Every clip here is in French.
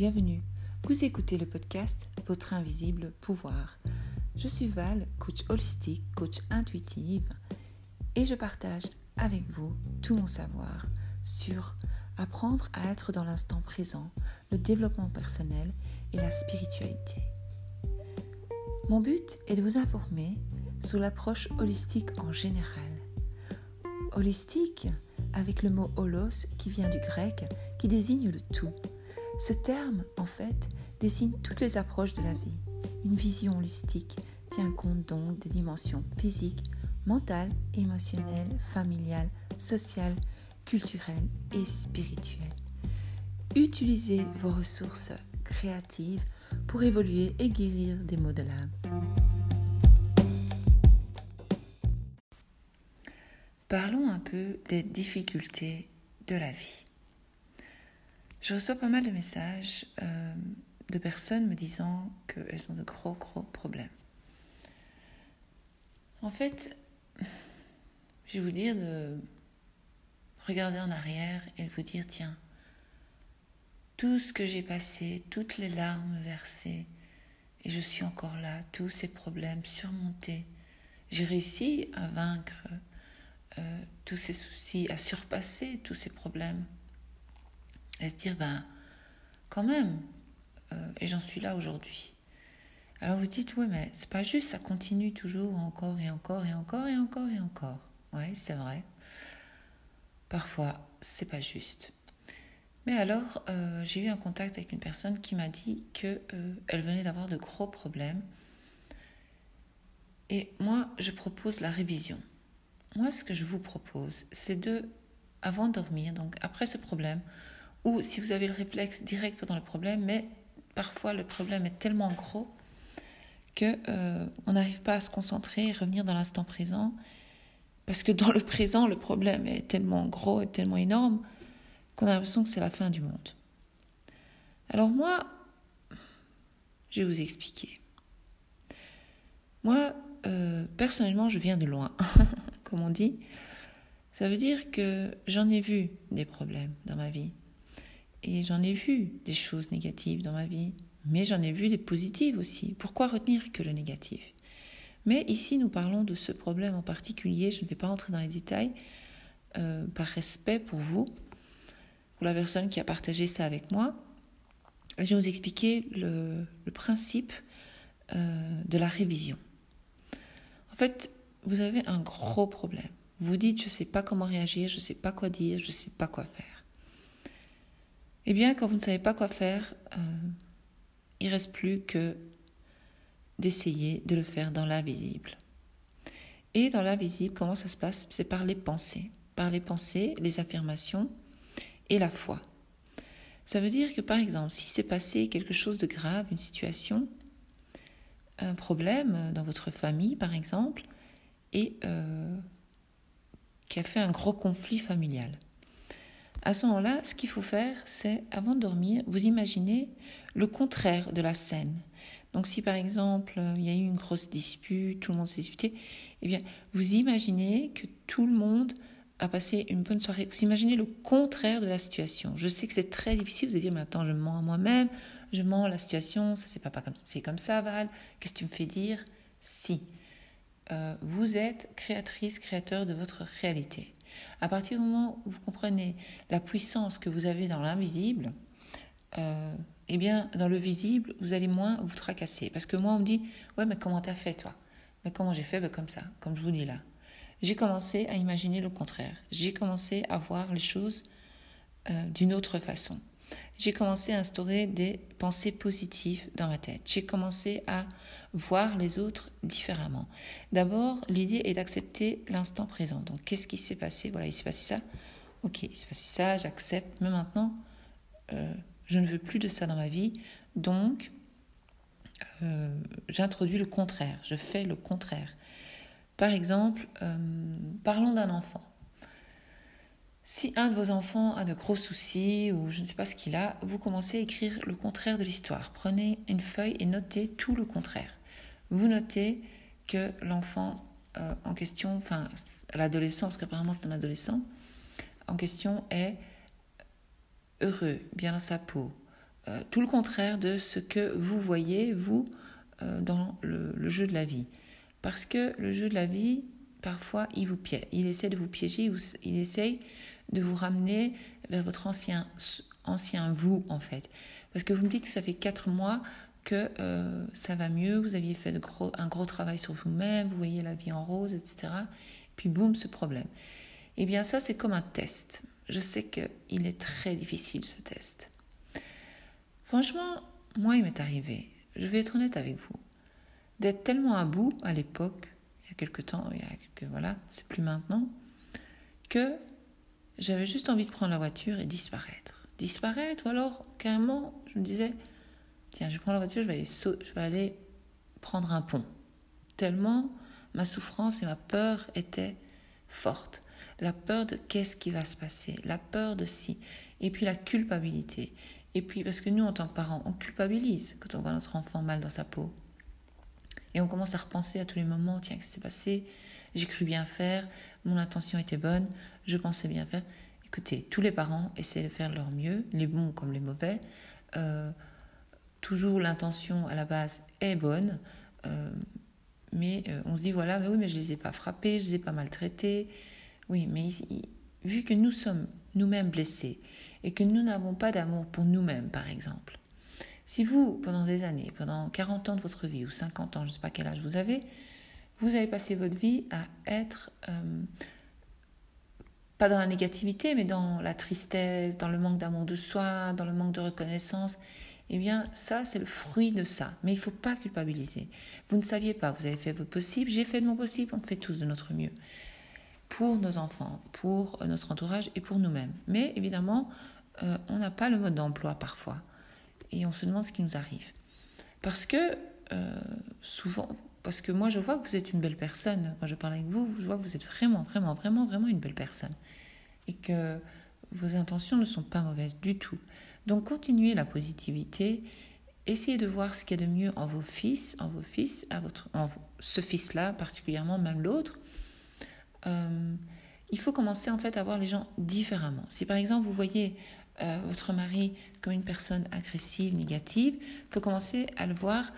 bienvenue. Vous écoutez le podcast Votre invisible pouvoir. Je suis Val, coach holistique, coach intuitive, et je partage avec vous tout mon savoir sur apprendre à être dans l'instant présent, le développement personnel et la spiritualité. Mon but est de vous informer sur l'approche holistique en général. Holistique avec le mot holos qui vient du grec qui désigne le tout. Ce terme, en fait, désigne toutes les approches de la vie. Une vision holistique tient compte donc des dimensions physiques, mentales, émotionnelles, familiales, sociales, culturelles et spirituelles. Utilisez vos ressources créatives pour évoluer et guérir des maux de l'âme. Parlons un peu des difficultés de la vie. Je reçois pas mal de messages euh, de personnes me disant qu'elles ont de gros, gros problèmes. En fait, je vais vous dire de regarder en arrière et de vous dire, tiens, tout ce que j'ai passé, toutes les larmes versées, et je suis encore là, tous ces problèmes surmontés, j'ai réussi à vaincre euh, tous ces soucis, à surpasser tous ces problèmes. Et se dire, ben, quand même, euh, et j'en suis là aujourd'hui. Alors vous dites, oui, mais c'est pas juste, ça continue toujours encore et encore et encore et encore et encore. Oui, c'est vrai. Parfois, c'est pas juste. Mais alors, euh, j'ai eu un contact avec une personne qui m'a dit qu'elle elle venait d'avoir de gros problèmes. Et moi, je propose la révision moi, ce que je vous propose, c'est de, avant de dormir, donc après ce problème, ou si vous avez le réflexe direct pendant le problème, mais parfois le problème est tellement gros que euh, on n'arrive pas à se concentrer et revenir dans l'instant présent, parce que dans le présent, le problème est tellement gros et tellement énorme qu'on a l'impression que c'est la fin du monde. Alors moi, je vais vous expliquer. Moi, euh, personnellement, je viens de loin. comme on dit, ça veut dire que j'en ai vu des problèmes dans ma vie. Et j'en ai vu des choses négatives dans ma vie, mais j'en ai vu des positives aussi. Pourquoi retenir que le négatif? Mais ici, nous parlons de ce problème en particulier. Je ne vais pas entrer dans les détails euh, par respect pour vous, pour la personne qui a partagé ça avec moi. Je vais vous expliquer le, principe euh, de la révision. En fait, vous avez un gros problème. Vous dites, je ne sais pas comment réagir, je ne sais pas quoi dire, je ne sais pas quoi faire. Eh bien, quand vous ne savez pas quoi faire, euh, il ne reste plus que d'essayer de le faire dans l'invisible. Et dans l'invisible, comment ça se passe? C'est par les pensées. Par les pensées, les affirmations et la foi. Ça veut dire que, par exemple, si s'est passé quelque chose de grave, une situation, un problème dans votre famille, par exemple, et euh, qui a fait un gros conflit familial. À ce moment-là, ce qu'il faut faire, c'est, avant de dormir, vous imaginez le contraire de la scène. Donc si par exemple, il y a eu une grosse dispute, tout le monde s'est disputé, eh bien, vous imaginez que tout le monde a passé une bonne soirée. Vous imaginez le contraire de la situation. Je sais que c'est très difficile, vous dire, mais attends, je mens à moi-même, je mens à la situation, ça c'est pas, comme c'est comme ça, Val, qu'est-ce que tu me fais dire? Si. Euh, vous êtes créatrice, créateur de votre réalité. À partir du moment où vous comprenez la puissance que vous avez dans l'invisible, euh, eh bien, dans le visible, vous allez moins vous tracasser. Parce que moi, on me dit, ouais, mais comment t'as fait, toi? Mais comment j'ai fait ben, Comme ça, comme je vous dis là. J'ai commencé à imaginer le contraire. J'ai commencé à voir les choses euh, d'une autre façon j'ai commencé à instaurer des pensées positives dans ma tête. J'ai commencé à voir les autres différemment. D'abord, l'idée est d'accepter l'instant présent. Donc, qu'est-ce qui s'est passé? Voilà, il s'est passé ça. Ok, il s'est passé ça, j'accepte. Mais maintenant, euh, je ne veux plus de ça dans ma vie. Donc, euh, j'introduis le contraire. Je fais le contraire. Par exemple, euh, parlons d'un enfant. Si un de vos enfants a de gros soucis ou je ne sais pas ce qu'il a, vous commencez à écrire le contraire de l'histoire. Prenez une feuille et notez tout le contraire. Vous notez que l'enfant euh, en question, enfin l'adolescent, parce qu'apparemment c'est un adolescent, en question est heureux, bien dans sa peau, euh, tout le contraire de ce que vous voyez, vous, euh, dans le, jeu de la vie. Parce que le jeu de la vie, parfois, il vous piège, il essaie de vous piéger, il essaie de vous ramener vers votre ancien, ancien vous, en fait. Parce que vous me dites que ça fait quatre mois que euh, ça va mieux, vous aviez fait de gros, un gros travail sur vous-même, vous voyez la vie en rose, etc. Puis boum, ce problème. Eh bien ça, c'est comme un test. Je sais qu'il est très difficile, ce test. Franchement, moi, il m'est arrivé, je vais être honnête avec vous, d'être tellement à bout à l'époque, il y a quelque temps, il y a quelques, voilà, c'est plus maintenant, que j'avais juste envie de prendre la voiture et disparaître. Disparaître, ou alors carrément, je me disais, tiens, je prends la voiture, je vais je vais aller prendre un pont. Tellement ma souffrance et ma peur étaient fortes. La peur de qu'est-ce qui va se passer, la peur de si, et puis la culpabilité. Et puis, parce que nous, en tant que parents, on culpabilise quand on voit notre enfant mal dans sa peau. Et on commence à repenser à tous les moments, tiens, qu'est-ce qui s'est passé? J'ai cru bien faire, mon intention était bonne, je pensais bien faire. Écoutez, tous les parents essaient de faire leur mieux, les bons comme les mauvais. Euh, toujours l'intention à la base est bonne, euh, mais euh, on se dit voilà, mais oui, mais je les ai pas frappés, je les ai pas maltraités. Oui, mais vu que nous sommes nous-mêmes blessés et que nous n'avons pas d'amour pour nous-mêmes, par exemple, si vous, pendant des années, pendant 40 ans de votre vie ou 50 ans, je ne sais pas quel âge vous avez, vous avez passé votre vie à être euh, pas dans la négativité, mais dans la tristesse, dans le manque d'amour de soi, dans le manque de reconnaissance, eh bien, ça, c'est le fruit de ça. Mais il ne faut pas culpabiliser. Vous ne saviez pas, vous avez fait votre possible, j'ai fait de mon possible, on fait tous de notre mieux. Pour nos enfants, pour notre entourage et pour nous-mêmes. Mais évidemment, euh, on n'a pas le mode d'emploi parfois. Et on se demande ce qui nous arrive. Parce que, euh, souvent, parce que moi, je vois que vous êtes une belle personne. Quand je parle avec vous, je vois que vous êtes vraiment, vraiment, vraiment, vraiment une belle personne. Et que vos intentions ne sont pas mauvaises du tout. Donc continuez la positivité, essayez de voir ce qu'il y a de mieux en vos fils, en vos fils, à votre, en ce fils-là particulièrement, même l'autre. Euh, il faut commencer en fait à voir les gens différemment. Si par exemple vous voyez euh, votre mari comme une personne agressive, négative, il faut commencer à le voir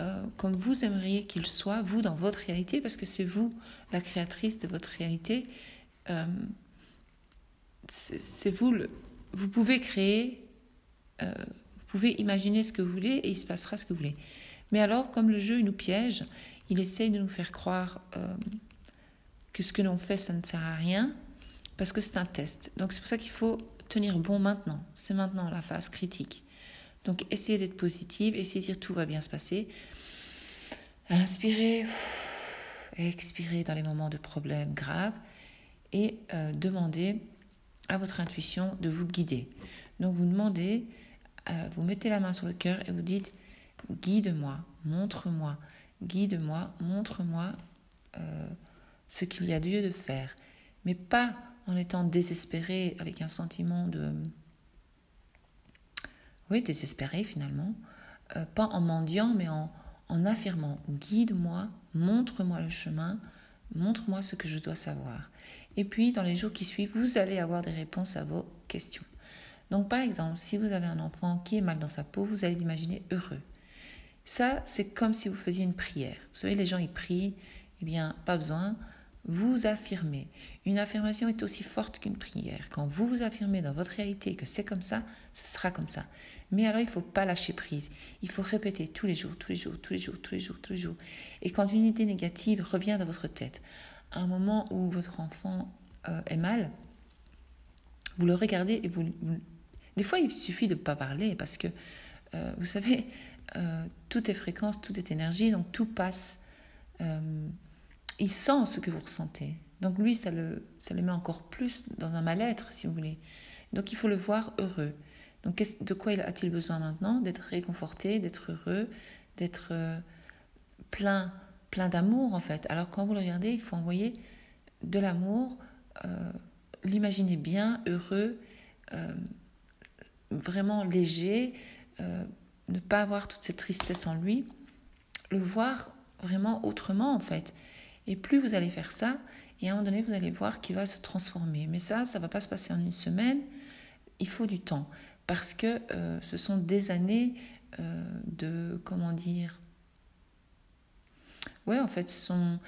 euh, comme vous aimeriez qu'il soit, vous, dans votre réalité, parce que c'est vous la créatrice de votre réalité. c'est vous, le, vous pouvez créer euh, vous pouvez imaginer ce que vous voulez et il se passera ce que vous voulez. Mais alors, comme le jeu nous piège, il essaye de nous faire croire euh, que ce que l'on fait, ça ne sert à rien, parce que c'est un test. Donc c'est pour ça qu'il faut tenir bon maintenant. C'est maintenant la phase critique. Donc essayez d'être positive, essayez de dire tout va bien se passer. Inspirez, expirez dans les moments de problèmes graves et euh, demandez à votre intuition de vous guider. Donc vous demandez euh, vous mettez la main sur le cœur et vous dites Guide-moi, montre-moi, guide-moi, montre-moi euh, ce qu'il y a lieu de faire. Mais pas en étant désespéré avec un sentiment de. Oui, désespéré finalement. Euh, pas en mendiant, mais en, en affirmant Guide-moi, montre-moi le chemin, montre-moi ce que je dois savoir. Et puis, dans les jours qui suivent, vous allez avoir des réponses à vos questions. Donc par exemple, si vous avez un enfant qui est mal dans sa peau, vous allez l'imaginer heureux. Ça, c'est comme si vous faisiez une prière. Vous savez, les gens, ils prient, eh bien, pas besoin. Vous affirmez. Une affirmation est aussi forte qu'une prière. Quand vous vous affirmez dans votre réalité que c'est comme ça, ce sera comme ça. Mais alors, il ne faut pas lâcher prise. Il faut répéter tous les jours, tous les jours, tous les jours, tous les jours, tous les jours. Et quand une idée négative revient dans votre tête, à un moment où votre enfant euh, est mal, vous le regardez et vous, des fois, il suffit de ne pas parler parce que, euh, vous savez, euh, tout est fréquence, tout est énergie, donc tout passe. Euh, il sent ce que vous ressentez. Donc lui, ça le, ça le met encore plus dans un mal-être, si vous voulez. Donc il faut le voir heureux. Donc de quoi a-t-il besoin maintenant? D'être réconforté, d'être heureux, d'être plein, plein d'amour en fait. Alors quand vous le regardez, il faut envoyer de l'amour, l'imaginer bien, heureux, vraiment léger, euh, ne pas avoir toute cette tristesse en lui, le voir vraiment autrement en fait. Et plus vous allez faire ça, et à un moment donné, vous allez voir qu'il va se transformer. Mais ça, ça ne va pas se passer en une semaine, il faut du temps. parce que ce sont des années de, comment dire, ouais, en fait, ce sont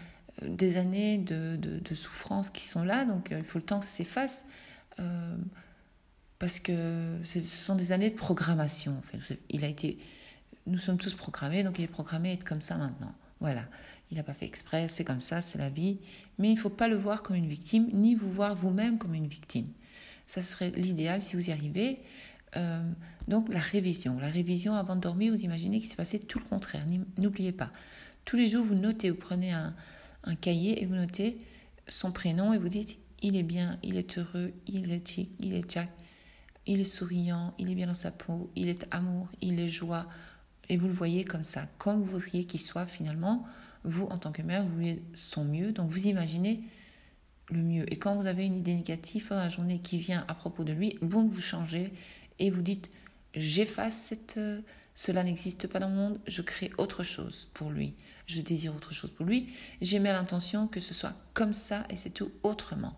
des années de, de, souffrance qui sont là, donc il faut le temps que ça s'efface parce que ce sont des années de programmation. Il a été, nous sommes tous programmés, donc il est programmé à être comme ça maintenant. Voilà, il n'a pas fait exprès, c'est comme ça, c'est la vie. Mais il ne faut pas le voir comme une victime, ni vous voir vous-même comme une victime. Ça serait l'idéal si vous y arrivez. Euh, donc la révision. La révision avant de dormir, vous imaginez qu'il s'est passé tout le contraire. N'oubliez pas. Tous les jours, vous notez, vous prenez un, un cahier et vous notez son prénom et vous dites il est bien, il est heureux, il est chic, il est jack, il est souriant, il est bien dans sa peau, il est amour, il est joie. Et vous le voyez comme ça, comme vous voudriez qu'il soit finalement. Vous, en tant que mère, vous voulez son mieux. Donc vous imaginez le mieux. Et quand vous avez une idée négative dans la journée qui vient à propos de lui, boum, vous changez et vous dites j'efface cette. Euh, cela n'existe pas dans le monde, je crée autre chose pour lui. Je désire autre chose pour lui. J'ai mis l'intention que ce soit comme ça et c'est tout autrement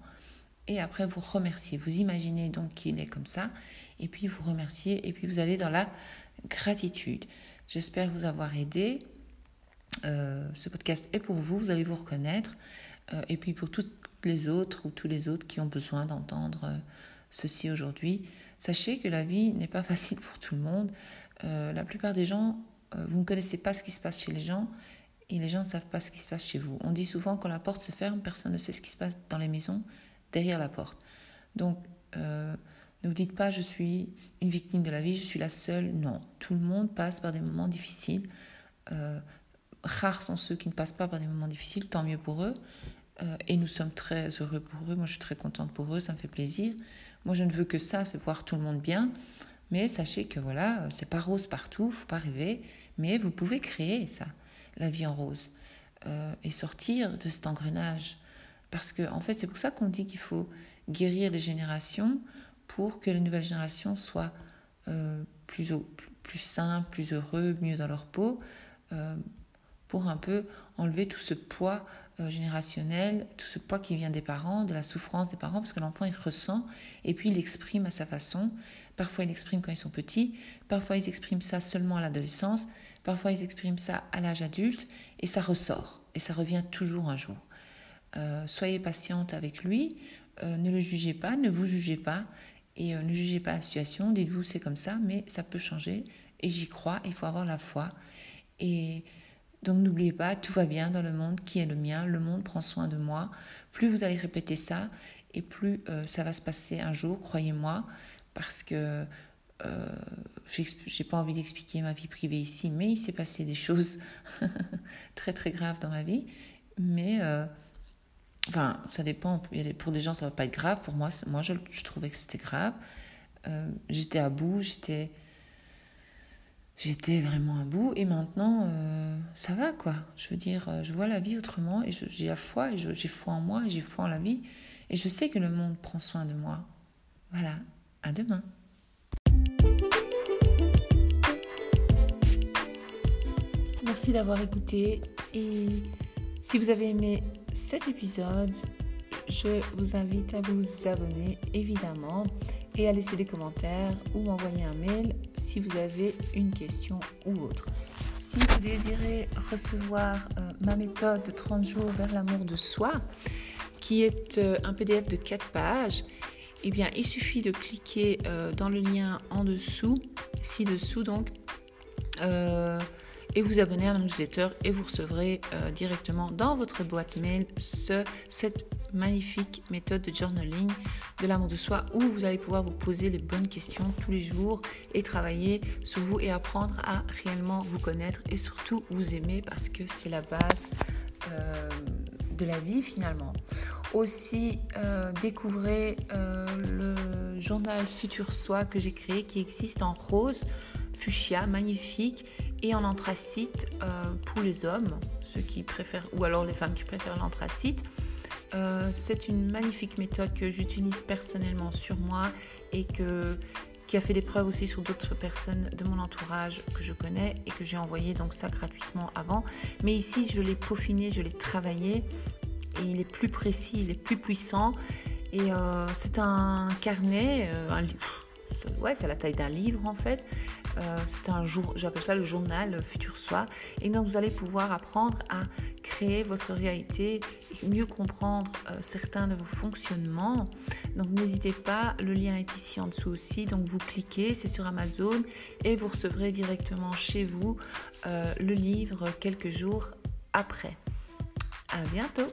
et après vous remerciez. Vous imaginez donc qu'il est comme ça, et puis vous remerciez, et puis vous allez dans la gratitude. J'espère vous avoir aidé. Euh, ce podcast est pour vous, vous allez vous reconnaître, euh, et puis pour toutes les autres ou tous les autres qui ont besoin d'entendre euh, ceci aujourd'hui, sachez que la vie n'est pas facile pour tout le monde. la plupart des gens, vous ne connaissez pas ce qui se passe chez les gens, et les gens ne savent pas ce qui se passe chez vous. On dit souvent quand la porte se ferme, personne ne sait ce qui se passe dans les maisons derrière la porte. Donc, ne vous dites pas je suis une victime de la vie, je suis la seule. Non, tout le monde passe par des moments difficiles. Rares sont ceux qui ne passent pas par des moments difficiles, tant mieux pour eux. Euh, et nous sommes très heureux pour eux. Moi, je suis très contente pour eux, ça me fait plaisir. Moi, je ne veux que ça, c'est voir tout le monde bien. Mais sachez que voilà, c'est pas rose partout, faut pas rêver. Mais vous pouvez créer ça, la vie en rose, et sortir de cet engrenage parce que, en fait, c'est pour ça qu'on dit qu'il faut guérir les générations pour que les nouvelles générations soient euh, plus, plus simples, plus heureux, mieux dans leur peau, euh, pour un peu enlever tout ce poids euh, générationnel, tout ce poids qui vient des parents, de la souffrance des parents, parce que l'enfant, il ressent, et puis il l'exprime à sa façon. Parfois, il l'exprime quand ils sont petits, parfois, ils expriment ça seulement à l'adolescence, parfois, ils expriment ça à l'âge adulte, et ça ressort, et ça revient toujours un jour. Euh, soyez patiente avec lui, euh, ne le jugez pas, ne vous jugez pas et ne jugez pas la situation. Dites-vous c'est comme ça, mais ça peut changer et j'y crois. Il faut avoir la foi et donc n'oubliez pas, tout va bien dans le monde qui est le mien. Le monde prend soin de moi. Plus vous allez répéter ça et plus ça va se passer un jour, croyez-moi, parce que euh, j'ai pas envie d'expliquer ma vie privée ici, mais il s'est passé des choses très très graves dans ma vie. Mais Enfin, ça dépend. Pour des gens, ça va pas être grave. Pour moi, moi je, trouvais que c'était grave. Euh, j'étais à bout, j'étais. J'étais vraiment à bout et maintenant euh, ça va quoi. Je veux dire, euh, je vois la vie autrement et j'ai la foi et j'ai foi en moi et j'ai foi en la vie et je sais que le monde prend soin de moi. Voilà, à demain. Merci d'avoir écouté et si vous avez aimé cet épisode, je vous invite à vous abonner évidemment et à laisser des commentaires ou m'envoyer un mail si vous avez une question ou autre. Si vous désirez recevoir euh, ma méthode de 30 jours vers l'amour de soi, qui est euh, un PDF de 4 pages, eh bien, il suffit de cliquer euh, dans le lien en dessous, ci-dessous donc, et vous abonner à ma newsletter et vous recevrez directement dans votre boîte mail ce, cette magnifique méthode de journaling de l'amour de soi où vous allez pouvoir vous poser les bonnes questions tous les jours et travailler sur vous et apprendre à réellement vous connaître et surtout vous aimer parce que c'est la base euh, de la vie finalement. Aussi, euh, découvrez le journal Futur Soi que j'ai créé qui existe en rose, fuchsia, magnifique et en anthracite euh, pour les hommes, ceux qui préfèrent, ou alors les femmes qui préfèrent l'anthracite. Euh, c'est une magnifique méthode que j'utilise personnellement sur moi et qui a fait des preuves aussi sur d'autres personnes de mon entourage que je connais et que j'ai envoyé donc ça gratuitement avant. Mais ici, je l'ai peaufiné, je l'ai travaillé et il est plus précis, il est plus puissant. Et euh, c'est un carnet, un, ouais, c'est la taille d'un livre en fait. Euh, c'est un jour, j'appelle ça le journal Futur Soi. Et donc vous allez pouvoir apprendre à créer votre réalité et mieux comprendre euh, certains de vos fonctionnements. Donc n'hésitez pas, le lien est ici en dessous aussi. Donc vous cliquez, c'est sur Amazon et vous recevrez directement chez vous le livre quelques jours après. À bientôt